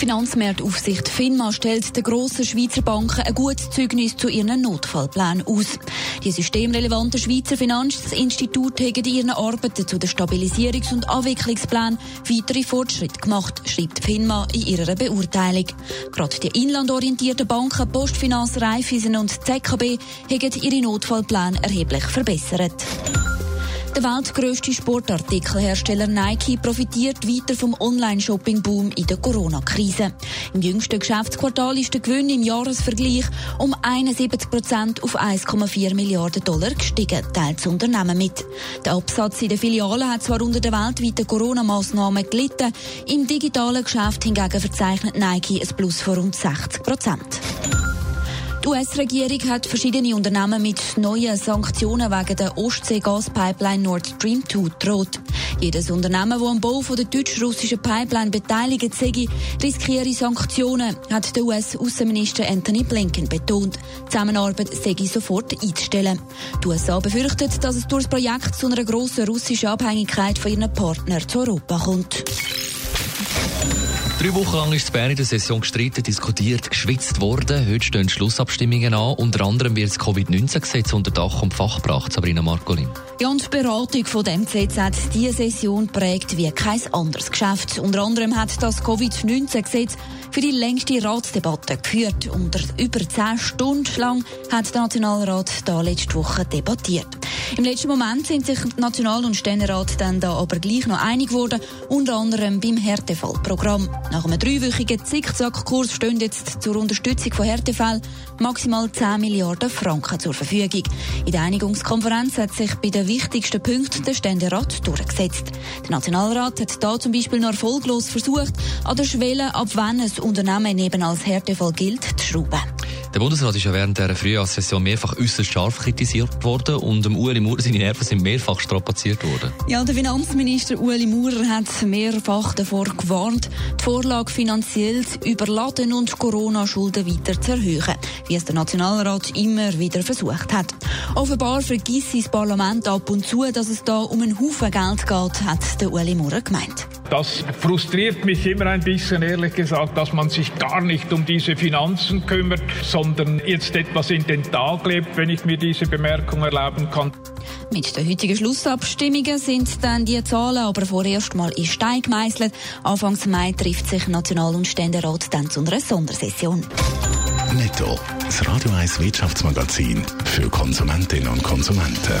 Finanzmarktaufsicht FINMA stellt den grossen Schweizer Banken ein gutes Zeugnis zu ihren Notfallplänen aus. Die systemrelevanten Schweizer Finanzinstitute haben in ihren Arbeiten zu den Stabilisierungs- und Abwicklungsplänen weitere Fortschritte gemacht, schreibt FINMA in ihrer Beurteilung. Gerade die inlandorientierten Banken Postfinanz, Raiffeisen und ZKB haben ihre Notfallpläne erheblich verbessert. Der weltgrößte Sportartikelhersteller Nike profitiert weiter vom Online-Shopping-Boom in der Corona-Krise. Im jüngsten Geschäftsquartal ist der Gewinn im Jahresvergleich um 71 Prozent auf 1,4 Milliarden Dollar gestiegen, teilt das Unternehmen mit. Der Absatz in den Filialen hat zwar unter den weltweiten Corona-Massnahmen gelitten, im digitalen Geschäft hingegen verzeichnet Nike ein Plus von rund 60 Prozent. Die US-Regierung hat verschiedene Unternehmen mit neuen Sanktionen wegen der Ostsee-Gaspipeline Nord Stream 2 droht. Jedes Unternehmen, das am Bau der deutsch-russischen Pipeline beteiligt sei, riskiere Sanktionen, hat der US-Außenminister Anthony Blinken betont. Die Zusammenarbeit sei sofort einzustellen. Die USA befürchtet, dass es durch das Projekt zu einer grossen russischen Abhängigkeit von ihren Partnern zu Europa kommt. Drei Wochen lang ist in Bern in der Session gestritten, diskutiert, geschwitzt worden. Heute stehen Schlussabstimmungen an. Unter anderem wird das Covid-19-Gesetz unter Dach und Fach gebracht, Sabrina Marcolin. Die Beratung von dem Gesetz hat diese Session prägt wie kein anderes Geschäft. Unter anderem hat das Covid-19-Gesetz für die längste Ratsdebatte geführt. Unter über zehn Stunden lang hat der Nationalrat da letzte Woche debattiert. Im letzten Moment sind sich National- und Ständerat dann da aber gleich noch einig geworden, unter anderem beim Härtefallprogramm. Nach einem dreiwöchigen Zickzackkurs stehen jetzt zur Unterstützung von Härtefällen maximal 10 Milliarden Franken zur Verfügung. In der Einigungskonferenz hat sich bei den wichtigsten Punkten der Ständerat durchgesetzt. Der Nationalrat hat da zum Beispiel noch erfolglos versucht, an der Schwelle, ab wann ein Unternehmen eben als Härtefall gilt, zu schrauben. Der Bundesrat ist ja während der Frühjahrssession mehrfach äußerst scharf kritisiert worden und dem Ueli Maurer seine Nerven sind mehrfach strapaziert worden. Ja, der Finanzminister Ueli Maurer hat mehrfach davor gewarnt, die Vorlage finanziell zu überladen und Corona-Schulden weiter zu erhöhen, wie es der Nationalrat immer wieder versucht hat. Offenbar vergisst das Parlament ab und zu, dass es da um einen Haufen Geld geht, hat der Ueli Maurer gemeint. Das frustriert mich immer ein bisschen, ehrlich gesagt, dass man sich gar nicht um diese Finanzen kümmert, sondern jetzt etwas in den Tag lebt, wenn ich mir diese Bemerkung erlauben kann. Mit den heutigen Schlussabstimmungen sind dann die Zahlen aber vorerst mal in Stein gemeißelt. Anfangs Mai trifft sich National- und Ständerat dann zu einer Sondersession. Netto. Das Radio 1 Wirtschaftsmagazin für Konsumentinnen und Konsumenten.